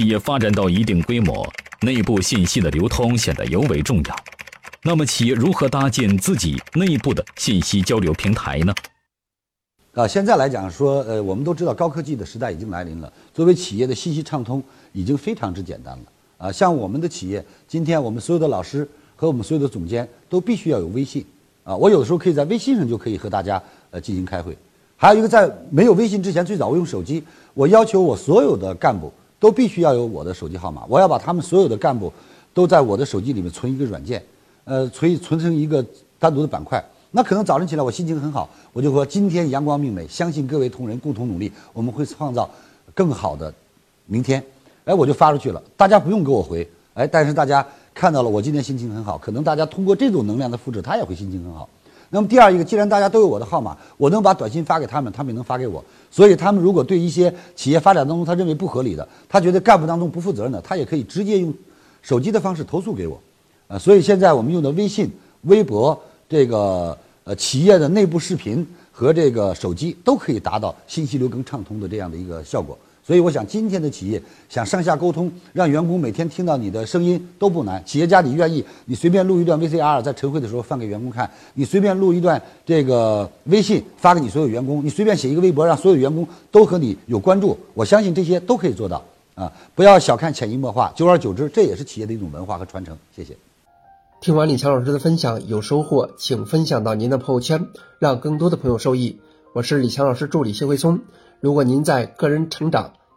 企业发展到一定规模，内部信息的流通显得尤为重要。那么，企业如何搭建自己内部的信息交流平台呢？啊，现在来讲说，呃，我们都知道高科技的时代已经来临了。作为企业的信息畅通已经非常之简单了。啊，像我们的企业，今天我们所有的老师和我们所有的总监都必须要有微信。啊，我有的时候可以在微信上就可以和大家呃进行开会。还有一个，在没有微信之前，最早我用手机，我要求我所有的干部都必须要有我的手机号码，我要把他们所有的干部都在我的手机里面存一个软件。呃，存存成一个单独的板块。那可能早晨起来我心情很好，我就说今天阳光明媚，相信各位同仁共同努力，我们会创造更好的明天。哎，我就发出去了，大家不用给我回。哎，但是大家看到了我今天心情很好，可能大家通过这种能量的复制，他也会心情很好。那么第二一个，既然大家都有我的号码，我能把短信发给他们，他们也能发给我。所以他们如果对一些企业发展当中他认为不合理的，他觉得干部当中不负责任的，他也可以直接用手机的方式投诉给我。啊，所以现在我们用的微信、微博，这个呃企业的内部视频和这个手机都可以达到信息流更畅通的这样的一个效果。所以我想，今天的企业想上下沟通，让员工每天听到你的声音都不难。企业家你愿意，你随便录一段 VCR，在晨会的时候放给员工看；你随便录一段这个微信发给你所有员工；你随便写一个微博，让所有员工都和你有关注。我相信这些都可以做到啊！不要小看潜移默化，久而久之，这也是企业的一种文化和传承。谢谢。听完李强老师的分享，有收获，请分享到您的朋友圈，让更多的朋友受益。我是李强老师助理谢慧松。如果您在个人成长、